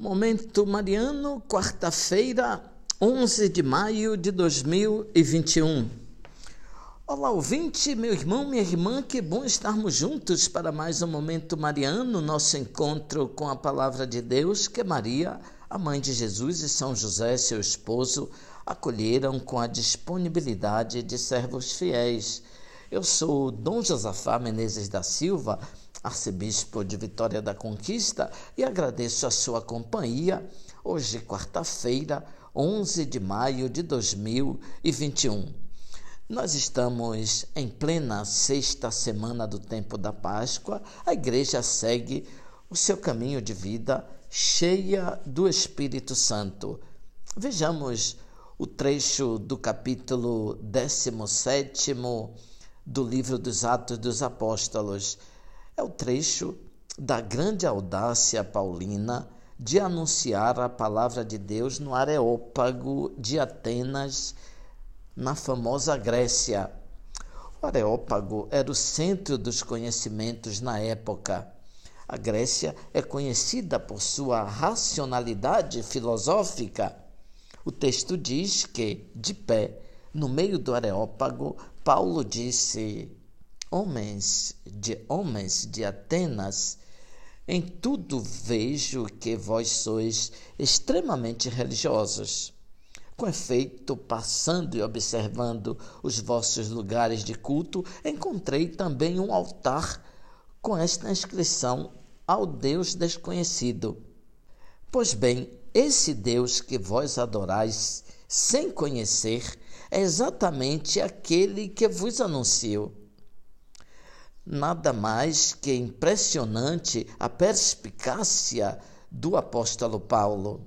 Momento Mariano, quarta-feira, 11 de maio de 2021. Olá, ouvinte, meu irmão, minha irmã, que bom estarmos juntos para mais um Momento Mariano, nosso encontro com a Palavra de Deus, que Maria, a mãe de Jesus e São José, seu esposo, acolheram com a disponibilidade de servos fiéis. Eu sou Dom Josafá Menezes da Silva, arcebispo de Vitória da Conquista, e agradeço a sua companhia hoje, quarta-feira, 11 de maio de 2021. Nós estamos em plena sexta semana do tempo da Páscoa. A igreja segue o seu caminho de vida cheia do Espírito Santo. Vejamos o trecho do capítulo 17 do livro dos Atos dos Apóstolos é o trecho da grande audácia paulina de anunciar a palavra de Deus no Areópago de Atenas, na famosa Grécia. O Areópago era o centro dos conhecimentos na época. A Grécia é conhecida por sua racionalidade filosófica. O texto diz que, de pé, no meio do Areópago, Paulo disse: homens de homens de Atenas, em tudo vejo que vós sois extremamente religiosos. Com efeito, passando e observando os vossos lugares de culto, encontrei também um altar com esta inscrição ao Deus desconhecido. Pois bem, esse Deus que vós adorais sem conhecer é exatamente aquele que vos anuncio nada mais que impressionante a perspicácia do apóstolo Paulo.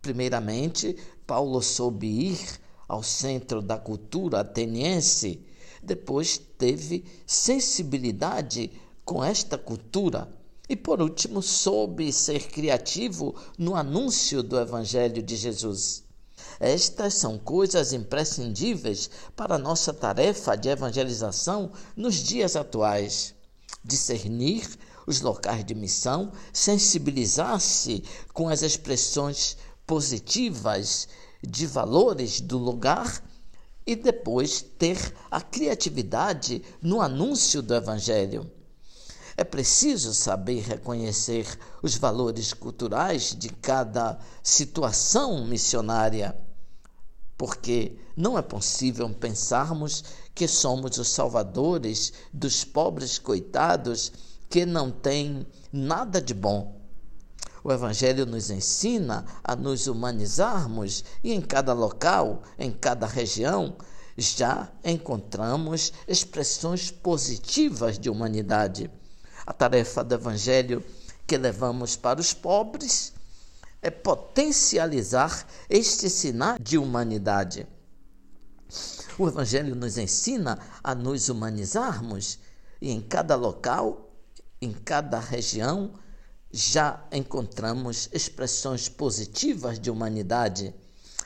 Primeiramente, Paulo soube ir ao centro da cultura ateniense, depois teve sensibilidade com esta cultura e, por último, soube ser criativo no anúncio do Evangelho de Jesus. Estas são coisas imprescindíveis para a nossa tarefa de evangelização nos dias atuais. Discernir os locais de missão, sensibilizar-se com as expressões positivas de valores do lugar e depois ter a criatividade no anúncio do Evangelho. É preciso saber reconhecer os valores culturais de cada situação missionária porque não é possível pensarmos que somos os salvadores dos pobres coitados que não têm nada de bom. O Evangelho nos ensina a nos humanizarmos e em cada local, em cada região, já encontramos expressões positivas de humanidade. A tarefa do Evangelho que levamos para os pobres é potencializar este sinal de humanidade. O Evangelho nos ensina a nos humanizarmos e em cada local, em cada região, já encontramos expressões positivas de humanidade.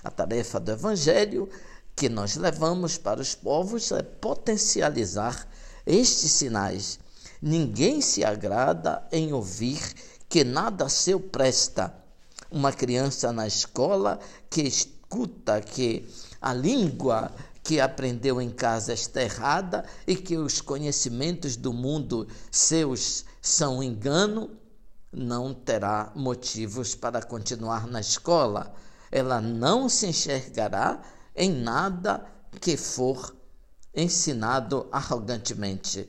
A tarefa do Evangelho que nós levamos para os povos é potencializar estes sinais. Ninguém se agrada em ouvir que nada seu presta uma criança na escola que escuta que a língua que aprendeu em casa está errada e que os conhecimentos do mundo seus são engano, não terá motivos para continuar na escola. Ela não se enxergará em nada que for ensinado arrogantemente.